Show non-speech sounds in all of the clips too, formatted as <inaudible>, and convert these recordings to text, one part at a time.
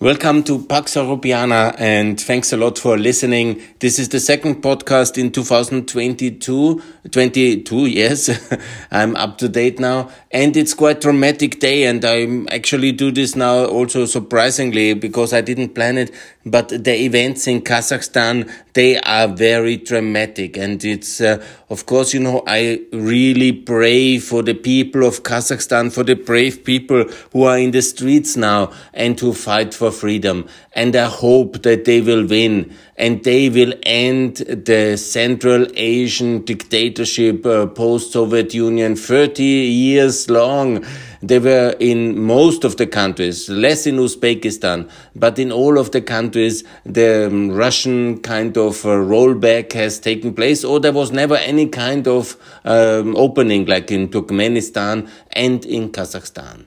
Welcome to Pax Europiana and thanks a lot for listening. This is the second podcast in 2022, 22, yes. <laughs> I'm up to date now and it's quite dramatic day and I actually do this now also surprisingly because I didn't plan it, but the events in Kazakhstan, they are very dramatic and it's, uh, of course, you know, I really pray for the people of Kazakhstan, for the brave people who are in the streets now and who fight for freedom. And I hope that they will win and they will end the Central Asian dictatorship uh, post-Soviet Union 30 years long. They were in most of the countries, less in Uzbekistan, but in all of the countries, the um, Russian kind of uh, rollback has taken place, or there was never any kind of um, opening like in Turkmenistan and in Kazakhstan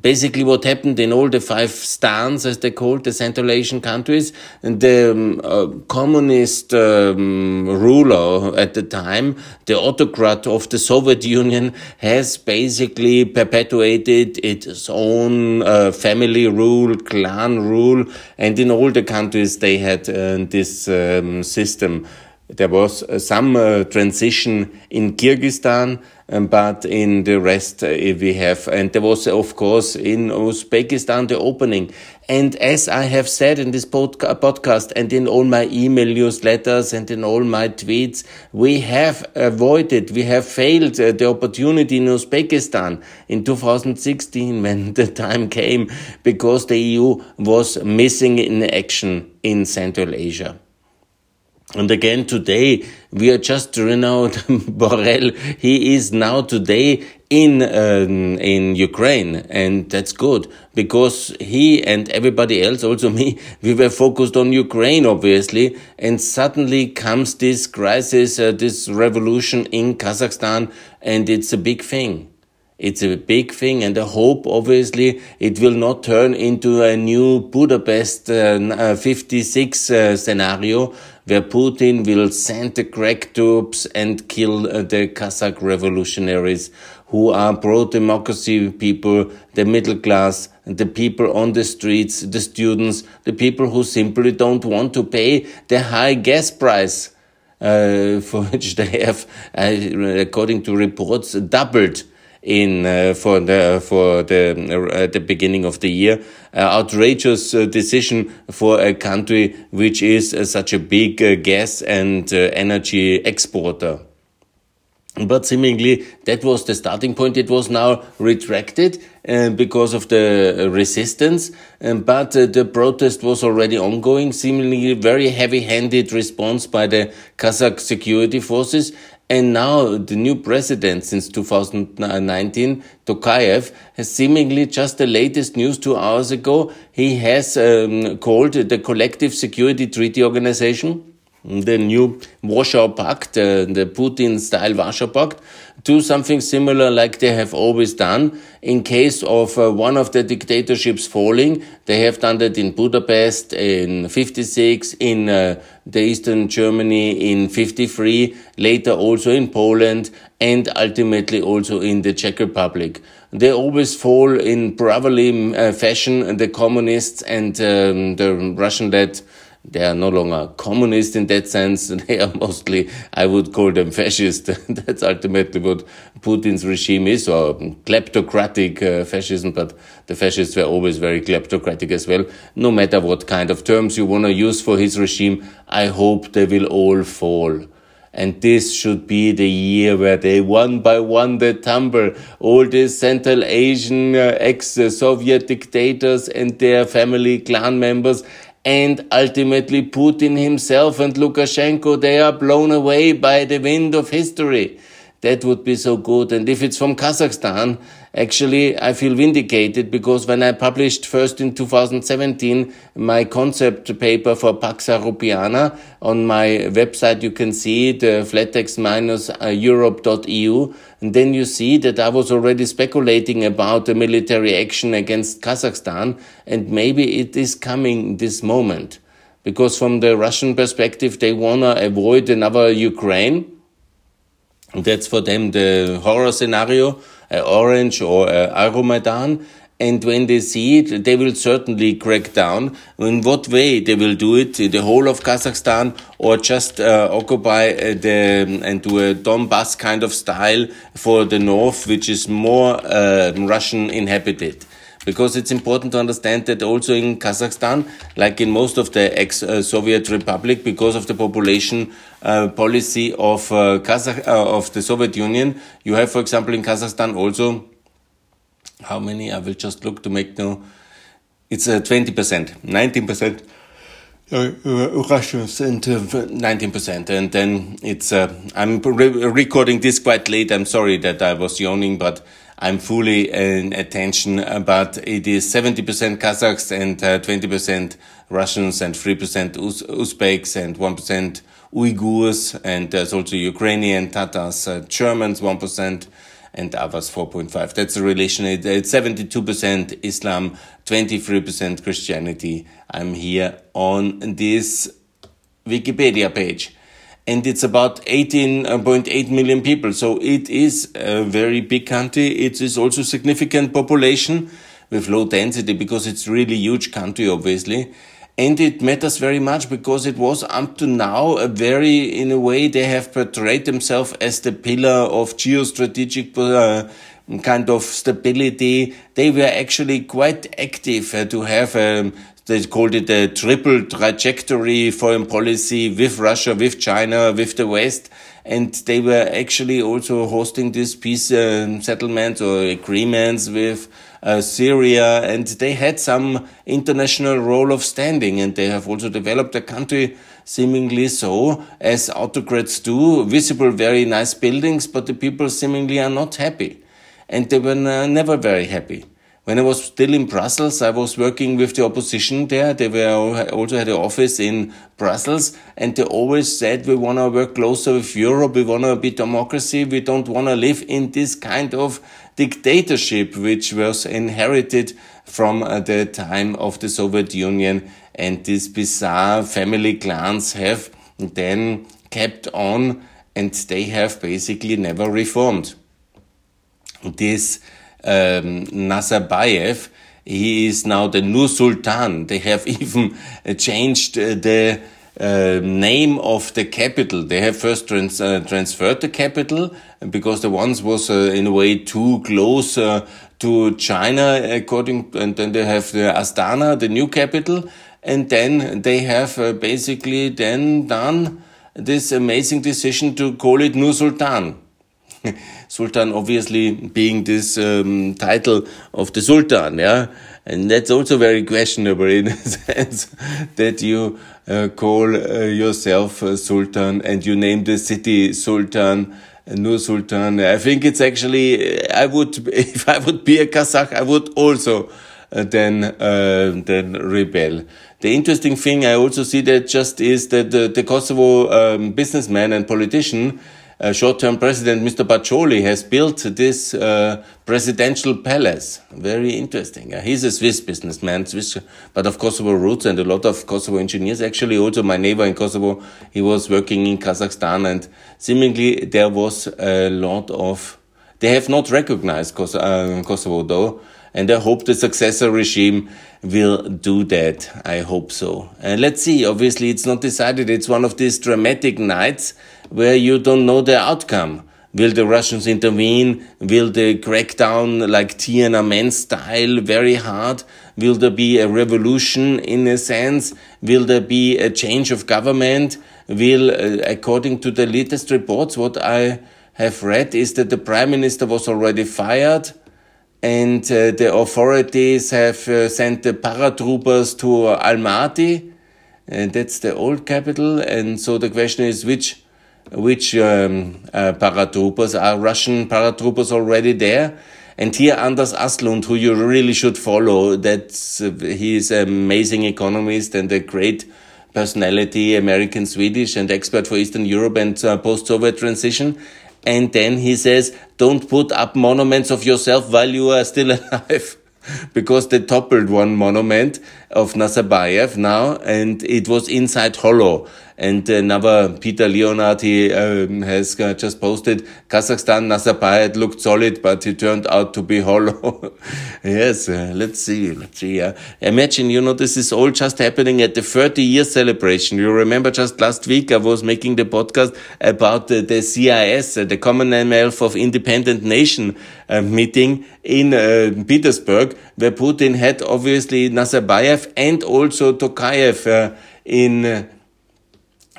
basically what happened in all the five stans, as they called the Central Asian countries, the um, uh, communist um, ruler at the time, the autocrat of the Soviet Union, has basically perpetuated its own uh, family rule, clan rule, and in all the countries they had uh, this um, system. There was uh, some uh, transition in Kyrgyzstan, um, but in the rest uh, we have, and there was of course in Uzbekistan the opening. And as I have said in this podca podcast and in all my email newsletters and in all my tweets, we have avoided, we have failed uh, the opportunity in Uzbekistan in 2016 when <laughs> the time came because the EU was missing in action in Central Asia. And again, today we are just Renaud <laughs> Borrell. He is now today in um, in Ukraine, and that's good because he and everybody else, also me, <laughs> we were focused on Ukraine, obviously, and suddenly comes this crisis, uh, this revolution in Kazakhstan, and it's a big thing. It's a big thing, and I hope, obviously, it will not turn into a new Budapest uh, uh 56 uh, scenario where Putin will send the crack troops and kill uh, the Kazakh revolutionaries who are pro-democracy people, the middle class, the people on the streets, the students, the people who simply don't want to pay the high gas price. Uh, <laughs> for which they have, uh, according to reports, doubled in uh, for the for the uh, the beginning of the year. Uh, outrageous uh, decision for a country which is uh, such a big uh, gas and energy exporter. But seemingly that was the starting point. It was now retracted because of the resistance. But the protest was already ongoing, seemingly very heavy-handed response by the Kazakh security forces. And now the new president since 2019, Tokayev, has seemingly just the latest news two hours ago, he has um, called the Collective Security Treaty Organization, the new Warsaw Pact, uh, the Putin-style Warsaw Pact, do something similar like they have always done. In case of uh, one of the dictatorships falling, they have done that in Budapest in 56, in uh, the Eastern Germany in 53, later also in Poland, and ultimately also in the Czech Republic. They always fall in brotherly uh, fashion, the communists and um, the Russian-led they are no longer communist in that sense. <laughs> They are mostly, I would call them fascist. <laughs> That's ultimately what Putin's regime is, or kleptocratic uh, fascism. But the fascists were always very kleptocratic as well. No matter what kind of terms you want to use for his regime, I hope they will all fall. And this should be the year where they one by one they tumble. All these Central Asian uh, ex-Soviet dictators and their family clan members and ultimately Putin himself and Lukashenko, they are blown away by the wind of history. That would be so good. And if it's from Kazakhstan, actually, I feel vindicated because when I published first in 2017 my concept paper for Pax Europiana on my website, you can see the uh, flattex-europe.eu. Uh, and then you see that I was already speculating about a military action against Kazakhstan. And maybe it is coming this moment. Because from the Russian perspective, they want to avoid another Ukraine that's for them the horror scenario, Orange or Euromaidan. And when they see it, they will certainly crack down. In what way they will do it? The whole of Kazakhstan or just uh, occupy uh, the and do a Donbass kind of style for the north, which is more uh, Russian inhabited because it's important to understand that also in Kazakhstan, like in most of the ex-Soviet republic, because of the population uh, policy of uh, Kazakh uh, of the Soviet Union, you have, for example, in Kazakhstan also how many? I will just look to make no. It's uh, 20%, 19%. Uh, Russians and 19%. And then it's, uh, I'm re recording this quite late. I'm sorry that I was yawning, but I'm fully in attention. But it is 70% Kazakhs and uh, 20% Russians and 3% Uz Uzbeks and 1% Uyghurs. And uh, there's also Ukrainian, Tatars, uh, Germans, 1% and others 4.5. That's the relation. It's 72% Islam, 23% Christianity. I'm here on this Wikipedia page. And it's about 18.8 million people. So it is a very big country. It is also significant population with low density because it's really huge country, obviously. And it matters very much because it was up to now a very, in a way, they have portrayed themselves as the pillar of geostrategic uh, kind of stability. They were actually quite active uh, to have um, they called it a triple trajectory foreign policy with Russia, with China, with the West. And they were actually also hosting these peace uh, settlements or agreements with uh, Syria, and they had some international role of standing, and they have also developed a country seemingly so, as autocrats do, visible, very nice buildings, but the people seemingly are not happy. And they were never very happy. When I was still in Brussels, I was working with the opposition there. They were also had an office in Brussels, and they always said we want to work closer with Europe. We want to be democracy. We don't want to live in this kind of dictatorship, which was inherited from uh, the time of the Soviet Union. And these bizarre family clans have then kept on, and they have basically never reformed. This um, Nazarbayev, he is now the new Sultan. They have <laughs> even changed uh, the uh, name of the capital. They have first trans uh, transferred the capital because the ones was uh, in a way too close uh, to China, according, and then they have the Astana, the new capital, and then they have uh, basically then done this amazing decision to call it Nur Sultan. <laughs> Sultan obviously being this um, title of the Sultan, yeah, and that's also very questionable in <laughs> a sense that you uh, call uh, yourself Sultan and you name the city Sultan. Nur Sultan. I think it's actually, I would, <laughs> if I would be a Kazakh, I would also uh, then, uh, then rebel. The interesting thing I also see that just is that the, the Kosovo um, businessman and politician uh, short-term president Mr. Pacolli has built this uh, presidential palace. Very interesting. Uh, he's a Swiss businessman, Swiss, but of Kosovo roots and a lot of Kosovo engineers. Actually, also my neighbor in Kosovo, he was working in Kazakhstan and seemingly there was a lot of, they have not recognized uh, Kosovo though, and I hope the successor regime will do that. I hope so. And let's see. Obviously, it's not decided. It's one of these dramatic nights where you don't know the outcome. Will the Russians intervene? Will they crack down like Tiananmen style very hard? Will there be a revolution in a sense? Will there be a change of government? Will, uh, according to the latest reports, what I have read is that the prime minister was already fired and uh, the authorities have uh, sent the paratroopers to Almaty and that's the old capital. And so the question is which which um, uh, paratroopers are Russian paratroopers already there. And here Anders Aslund, who you really should follow, that's uh, he is an amazing economist and a great personality, American Swedish and expert for Eastern Europe and uh, post-Soviet transition. And then he says, don't put up monuments of yourself while you are still <laughs> alive. because they toppled one monument of Nazarbayev now, and it was inside hollow. And another Peter Leonard, he um, has uh, just posted Kazakhstan, Nazarbayev looked solid, but it turned out to be hollow. <laughs> yes, uh, let's see, let's see. Uh, imagine, you know, this is all just happening at the 30 year celebration. You remember just last week I was making the podcast about the, the CIS, uh, the Commonwealth of Independent Nation uh, meeting in uh, Petersburg, where Putin had obviously Nazarbayev and also Tokayev uh, in uh,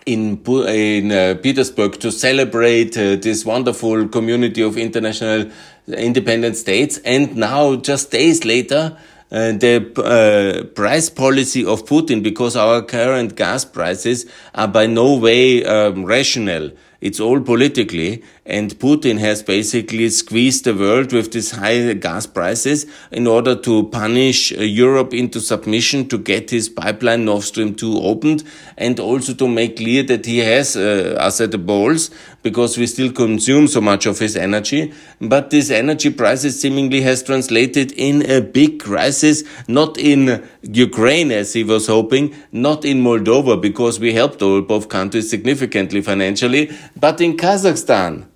in in uh, Petersburg to celebrate uh, this wonderful community of international independent states. And now, just days later, uh, the uh, price policy of Putin, because our current gas prices are by no way um, rational. It's all politically, and Putin has basically squeezed the world with these high gas prices in order to punish uh, Europe into submission to get his pipeline Nord Stream 2 opened, and also to make clear that he has uh, us at the balls because we still consume so much of his energy. But this energy crisis seemingly has translated in a big crisis, not in Ukraine as he was hoping, not in Moldova because we helped all both countries significantly financially, but in Kazakhstan.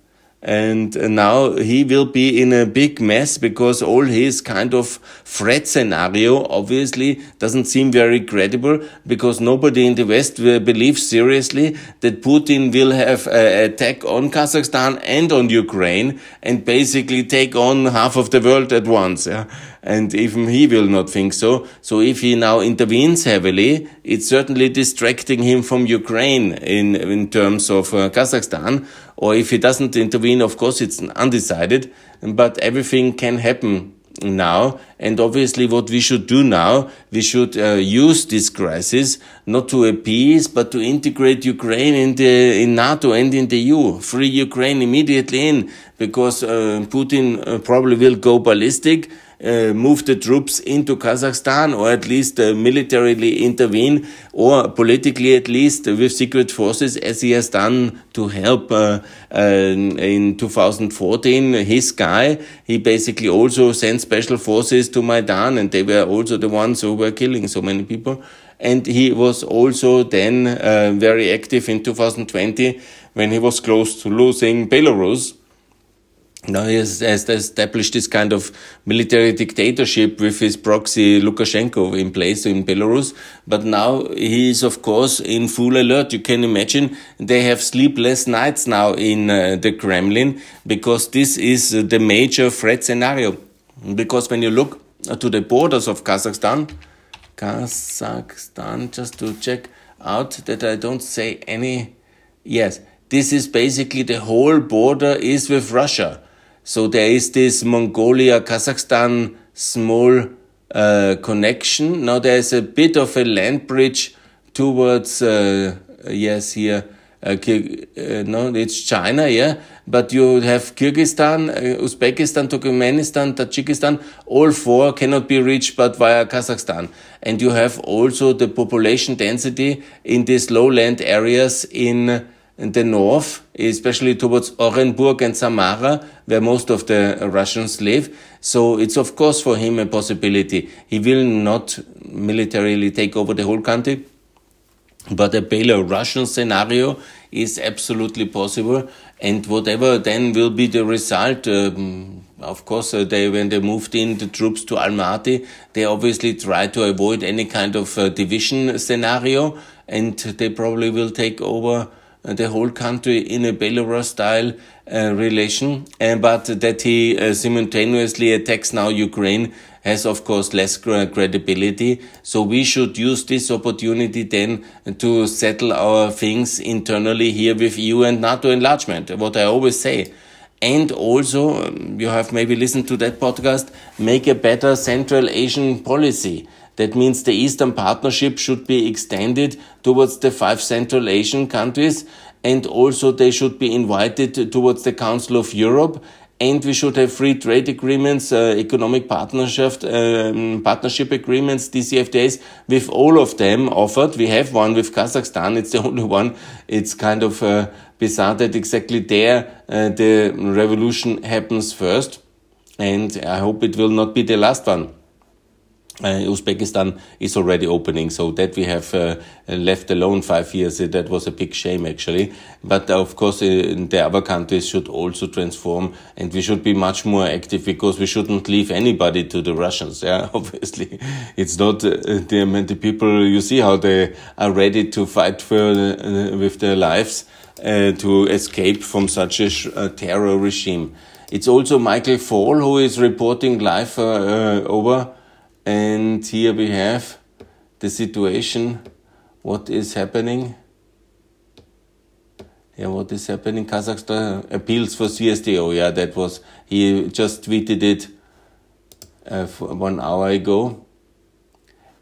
And now he will be in a big mess because all his kind of threat scenario obviously doesn't seem very credible because nobody in the West believes seriously that Putin will have an attack on Kazakhstan and on Ukraine and basically take on half of the world at once. Yeah? and even he will not think so. So if he now intervenes heavily, it's certainly distracting him from Ukraine in, in terms of uh, Kazakhstan. Or if he doesn't intervene, of course, it's undecided, but everything can happen now. And obviously, what we should do now, we should uh, use this crisis not to appease, but to integrate Ukraine in the in NATO and in the EU. Free Ukraine immediately in, because uh, Putin uh, probably will go ballistic uh, move the troops into Kazakhstan or at least uh, militarily intervene or politically at least with secret forces as he has done to help uh, uh in 2014 his guy. He basically also sent special forces to Maidan and they were also the ones who were killing so many people. And he was also then uh, very active in 2020 when he was close to losing Belarus now he has, has, established this kind of military dictatorship with his proxy Lukashenko in place in Belarus. But now he is, of course, in full alert. You can imagine they have sleepless nights now in uh, the Kremlin because this is the major threat scenario. Because when you look to the borders of Kazakhstan, Kazakhstan, just to check out that I don't say any, yes, this is basically the whole border is with Russia. So there is this Mongolia Kazakhstan small uh, connection. Now there is a bit of a land bridge towards uh, yes here. Uh, uh no, it's China, yeah. But you have Kyrgyzstan, uh, Uzbekistan, Turkmenistan, Tajikistan. All four cannot be reached but via Kazakhstan. And you have also the population density in these lowland areas in the north, especially towards Orenburg and Samara, where most of the Russians live. So it's of course for him a possibility. He will not militarily take over the whole country, but a Belarusian scenario is absolutely possible. And whatever then will be the result, um, of course, uh, they when they moved in the troops to Almaty, they obviously try to avoid any kind of uh, division scenario, and they probably will take over the whole country in a Belarus style uh, relation, uh, but that he uh, simultaneously attacks now Ukraine has of course less credibility. So we should use this opportunity then to settle our things internally here with EU and NATO enlargement, what I always say. And also, um, you have maybe listened to that podcast, make a better Central Asian policy. That means the Eastern Partnership should be extended towards the five Central Asian countries and also they should be invited towards the Council of Europe and we should have free trade agreements, uh, economic partnership, um, partnership agreements, DCFTAs, with all of them offered. We have one with Kazakhstan. It's the <laughs> only one. It's kind of uh, bizarre that exactly there uh, the revolution happens first. And I hope it will not be the last one. Uh, Uzbekistan is already opening, so that we have uh, left alone five years. Uh, that was a big shame, actually. But uh, of course, uh, the other countries should also transform, and we should be much more active because we shouldn't leave anybody to the Russians. Yeah, <laughs> obviously, it's not uh, the, the people. You see how they are ready to fight for with their lives to escape from such a terror regime. It's also Michael McFaul who is reporting live over and here we have the situation, what is happening. Yeah, what is happening? Kazakhstan appeals for CSTO. Yeah, that was, he just tweeted it uh, one hour ago.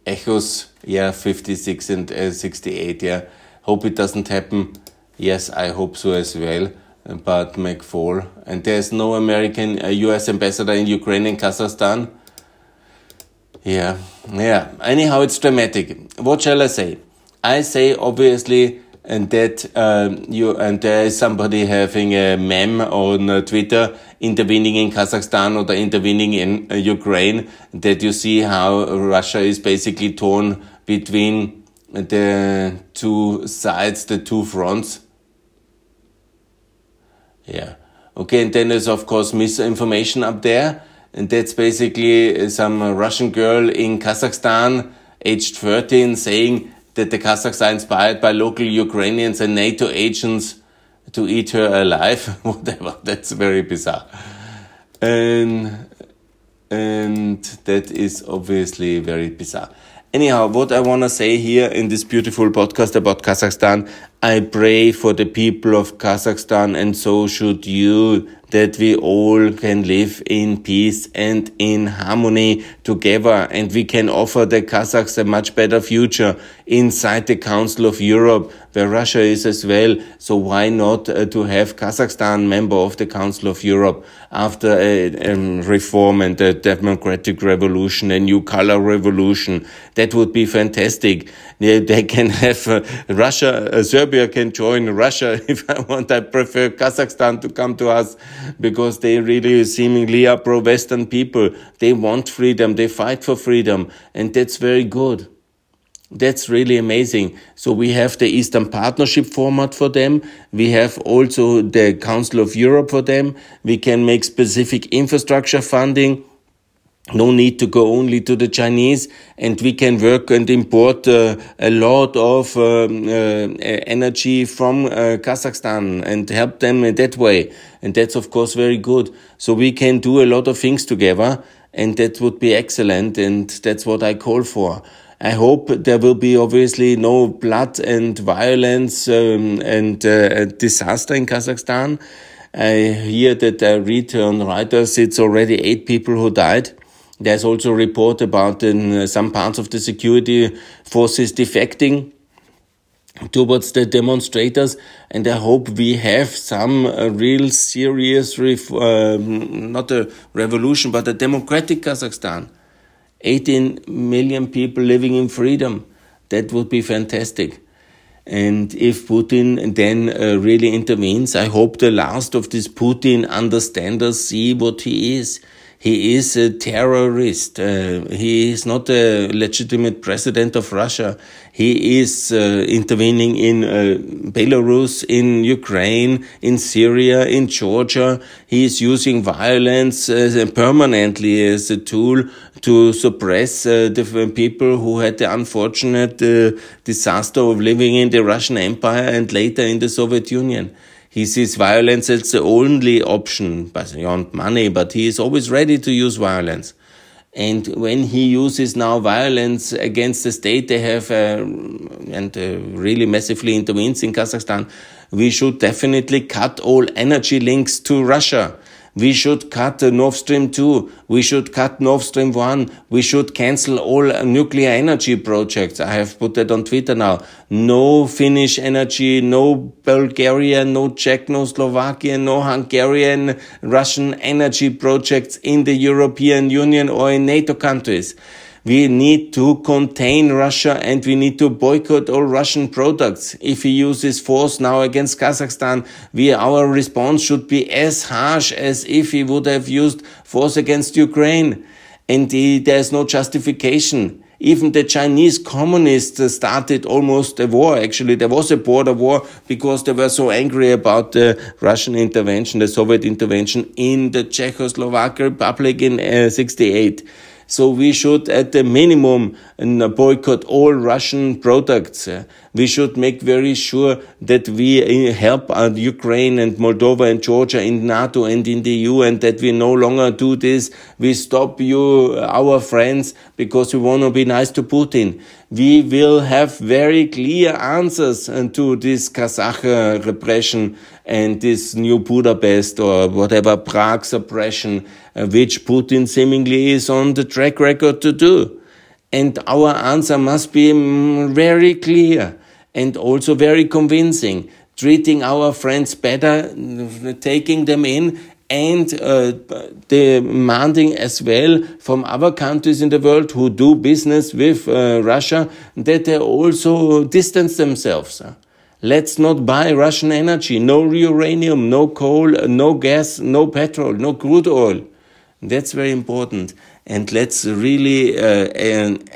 Echoes, yeah, 56 and uh, 68. Yeah, hope it doesn't happen. Yes, I hope so as well. But make McFaul, and there's no American uh, US ambassador in Ukraine and Kazakhstan. Yeah, yeah. Anyhow, it's dramatic. What shall I say? I say obviously, and that um, you and there is somebody having a meme on uh, Twitter intervening in Kazakhstan or intervening in uh, Ukraine. That you see how Russia is basically torn between the two sides, the two fronts. Yeah. Okay, and then there's of course misinformation up there and that's basically uh, some Russian girl in Kazakhstan, aged 13, saying that the Kazakhs are inspired by local Ukrainians and NATO agents to eat her alive. <laughs> Whatever. That's very bizarre. And, and that is obviously very bizarre. Anyhow, what I want to say here in this beautiful podcast about Kazakhstan, I pray for the people of Kazakhstan and so should you that we all can live in peace and in harmony together and we can offer the Kazakhs a much better future inside the Council of Europe where Russia is as well. So why not uh, to have Kazakhstan member of the Council of Europe after a, um, reform and a democratic revolution, a new color revolution? That would be fantastic. They, they can <laughs> have uh, Russia, uh, Serbia can join Russia <laughs> if I want. I prefer Kazakhstan to come to us because they really seemingly are pro-Western people. They want freedom. They fight for freedom. And that's very good. That's really amazing. So we have the Eastern Partnership format for them. We have also the Council of Europe for them. We can make specific infrastructure funding no need to go only to the Chinese, and we can work and import uh, a lot of um, uh, energy from uh, Kazakhstan and help them in that way. And that's of course very good. So we can do a lot of things together, and that would be excellent. And that's what I call for. I hope there will be obviously no blood and violence um, and uh, disaster in Kazakhstan. I hear that I read on Reuters it's already eight people who died there's also a report about in uh, some parts of the security forces defecting towards the demonstrators and I hope we have some uh, real serious um, not a revolution but a democratic Kazakhstan. 18 million people living in freedom. That would be fantastic. And if Putin then uh, really intervenes I hope the last of these Putin understanders see what he is he is a terrorist. Uh, he is not a legitimate president of Russia. He is uh, intervening in uh, Belarus, in Ukraine, in Syria, in Georgia. He is using violence permanently as a tool to suppress uh, the people who had the unfortunate uh, disaster of living in the Russian Empire and later in the Soviet Union. He sees violence as the only option beyond money, but he is always ready to use violence. And when he uses now violence against the state, they have uh, and uh, really massively intervenes in Kazakhstan. We should definitely cut all energy links to Russia. We should cut Nord Stream 2. We should cut Nord Stream 1. We should cancel all nuclear energy projects. I have put that on Twitter now. No Finnish energy, no Bulgarian, no Czech, no Slovakian, no Hungarian, Russian energy projects in the European Union or in NATO countries. We need to contain Russia and we need to boycott all Russian products. If he uses force now against Kazakhstan, we, our response should be as harsh as if he would have used force against Ukraine. and there's no justification. Even the Chinese communists started almost a war. Actually, there was a border war because they were so angry about the Russian intervention, the Soviet intervention in the Czechoslovak Republic in uh, 68. So we should, at the minimum, boycott all Russian products. We should make very sure that we uh, help uh, Ukraine and Moldova and Georgia in NATO and in the EU and that we no longer do this. We stop you, our friends, because we want to be nice to Putin. We will have very clear answers to this Kazakh repression and this new Budapest or whatever Prague suppression, which Putin seemingly is on the track record to do. And our answer must be mm, very clear and also very convincing, treating our friends better, taking them in and uh, demanding as well from other countries in the world who do business with uh, Russia that they also distance themselves. Let's not buy Russian energy. No uranium, no coal, no gas, no petrol, no crude oil. That's very important. And let's really, uh, and,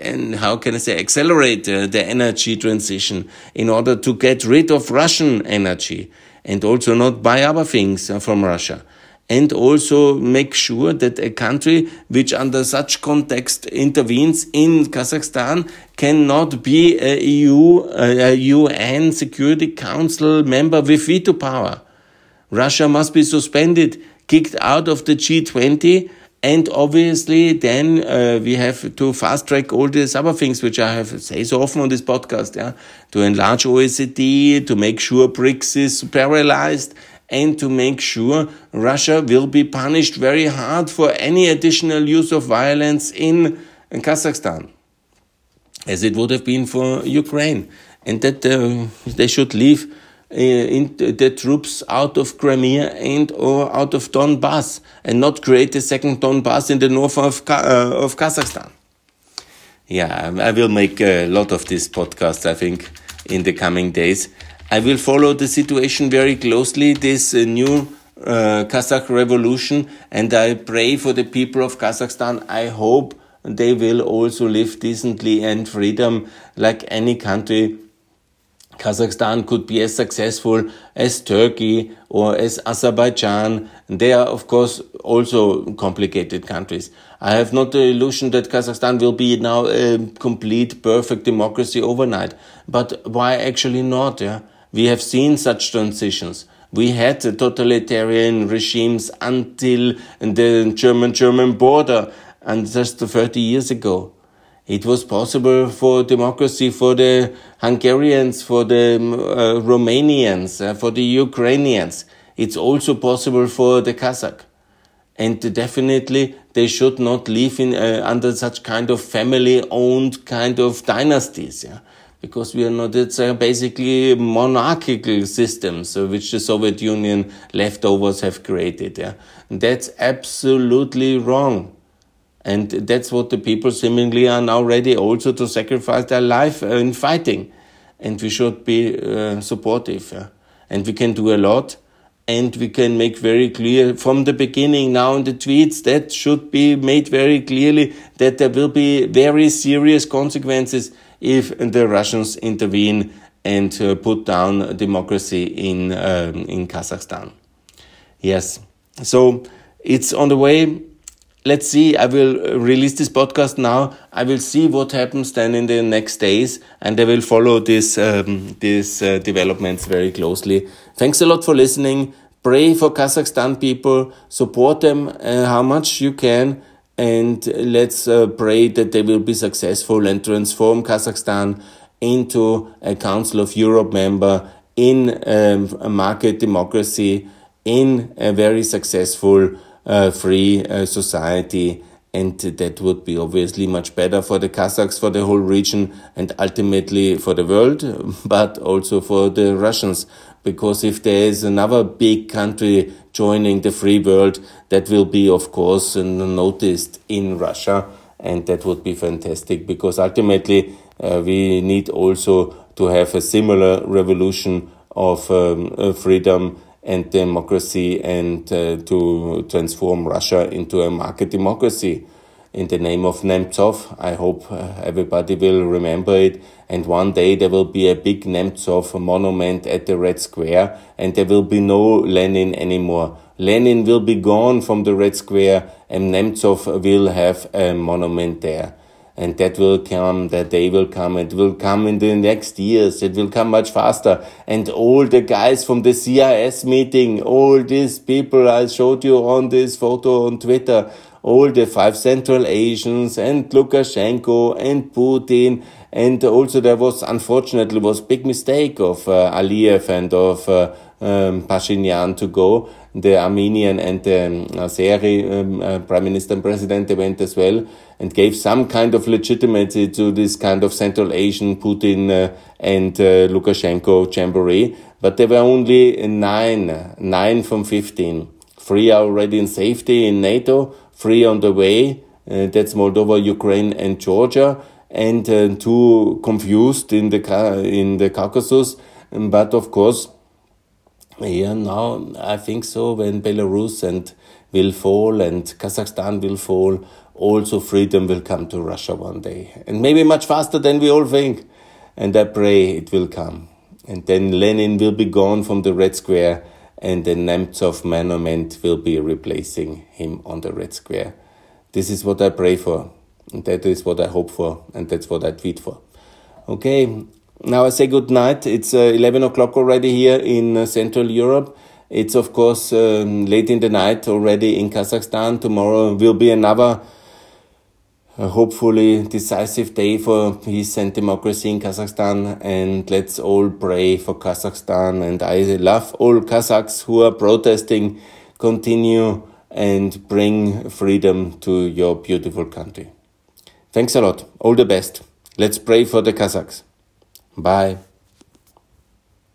and how can I say, accelerate uh, the energy transition in order to get rid of Russian energy and also not buy other things uh, from Russia and also make sure that a country which under such context intervenes in Kazakhstan cannot be a EU, a UN Security Council member with veto power. Russia must be suspended, kicked out of the G20, and obviously then uh, we have to fast track all these other things which I have say so often on this podcast, yeah, to enlarge OECD, to make sure BRICS is paralyzed, and to make sure Russia will be punished very hard for any additional use of violence in, in Kazakhstan, as it would have been for Ukraine, and that uh, they should leave in the troops out of Crimea and or out of Donbass, and not create a second Donbass in the north of uh, of Kazakhstan. Yeah, I will make a lot of this podcast, I think, in the coming days. I will follow the situation very closely, this uh, new uh, Kazakh revolution, and I pray for the people of Kazakhstan. I hope they will also live decently and freedom like any country. Kazakhstan could be as successful as Turkey or as Azerbaijan. They are, of course, also complicated countries. I have not the illusion that Kazakhstan will be now a complete, perfect democracy overnight. But why actually not? Yeah we have seen such transitions. We had totalitarian regimes until the German-German border and just 30 years ago. It was possible for democracy for the Hungarians, for the uh, Romanians, uh, for the Ukrainians. It's also possible for the Kazakh. And definitely they should not live in, uh, under such kind of family owned kind of dynasties. Yeah? because we are not, it's uh, basically monarchical systems which the Soviet Union leftovers have created. Yeah? That's absolutely wrong. And that's what the people seemingly are now ready also to sacrifice their life uh, in fighting. And we should be uh, supportive. Yeah? And we can do a lot. And we can make very clear from the beginning now in the tweets that should be made very clearly that there will be very serious consequences if the Russians intervene and uh, put down democracy in um, in Kazakhstan. Yes, so it's on the way. Let's see. I will release this podcast now. I will see what happens then in the next days, and I will follow this um, uh, developments very closely. Thanks a lot for listening. Pray for Kazakhstan people. Support them uh, how much you can and let's uh, pray that they will be successful and transform Kazakhstan into a Council of Europe member in um, a market democracy, in a very successful uh, free uh, society. And that would be obviously much better for the Kazakhs, for the whole region, and ultimately for the world, <laughs> but also for the Russians. Because if there is another big country joining the free world, that will be, of course, noticed in Russia. And that would be fantastic because ultimately uh, we need also to have a similar revolution of um, uh, freedom and democracy and uh, to transform Russia into a market democracy. in the name of Nemtsov. I hope uh, everybody will remember it. And one day there will be a big Nemtsov monument at the Red Square and there will be no Lenin anymore. Lenin will be gone from the Red Square and Nemtsov will have a monument there. And that will come, that day will come, it will come in the next years, it will come much faster. And all the guys from the CIS meeting, all these people I showed you on this photo on Twitter, all the five Central Asians and Lukashenko and Putin. And also there was, unfortunately, was big mistake of uh, Aliyev and of uh, um, Pashinyan to go. The Armenian and the um, Azeri um, uh, prime minister and president, went as well and gave some kind of legitimacy to this kind of Central Asian Putin uh, and uh, Lukashenko jamboree. But there were only nine, nine from 15. Three are already in safety in NATO three on the way. Uh, that's Moldova, Ukraine, and Georgia, and uh, two confused in the in the Caucasus. But of course, yeah, now I think so. When Belarus and will fall and Kazakhstan will fall, also freedom will come to Russia one day, and maybe much faster than we all think. And I pray it will come. And then Lenin will be gone from the Red Square and the Nemtsov monument will be replacing him on the Red Square. This is what I pray for, and that is what I hope for, and that's what I tweet for. Okay, now I say good night. It's uh, 11 o'clock already here in uh, Central Europe. It's of course um, late in the night already in Kazakhstan. Tomorrow will be another a hopefully decisive day for peace and democracy in Kazakhstan. And let's all pray for Kazakhstan. And I love all Kazakhs who are protesting. Continue and bring freedom to your beautiful country. Thanks a lot. All the best. Let's pray for the Kazakhs. Bye.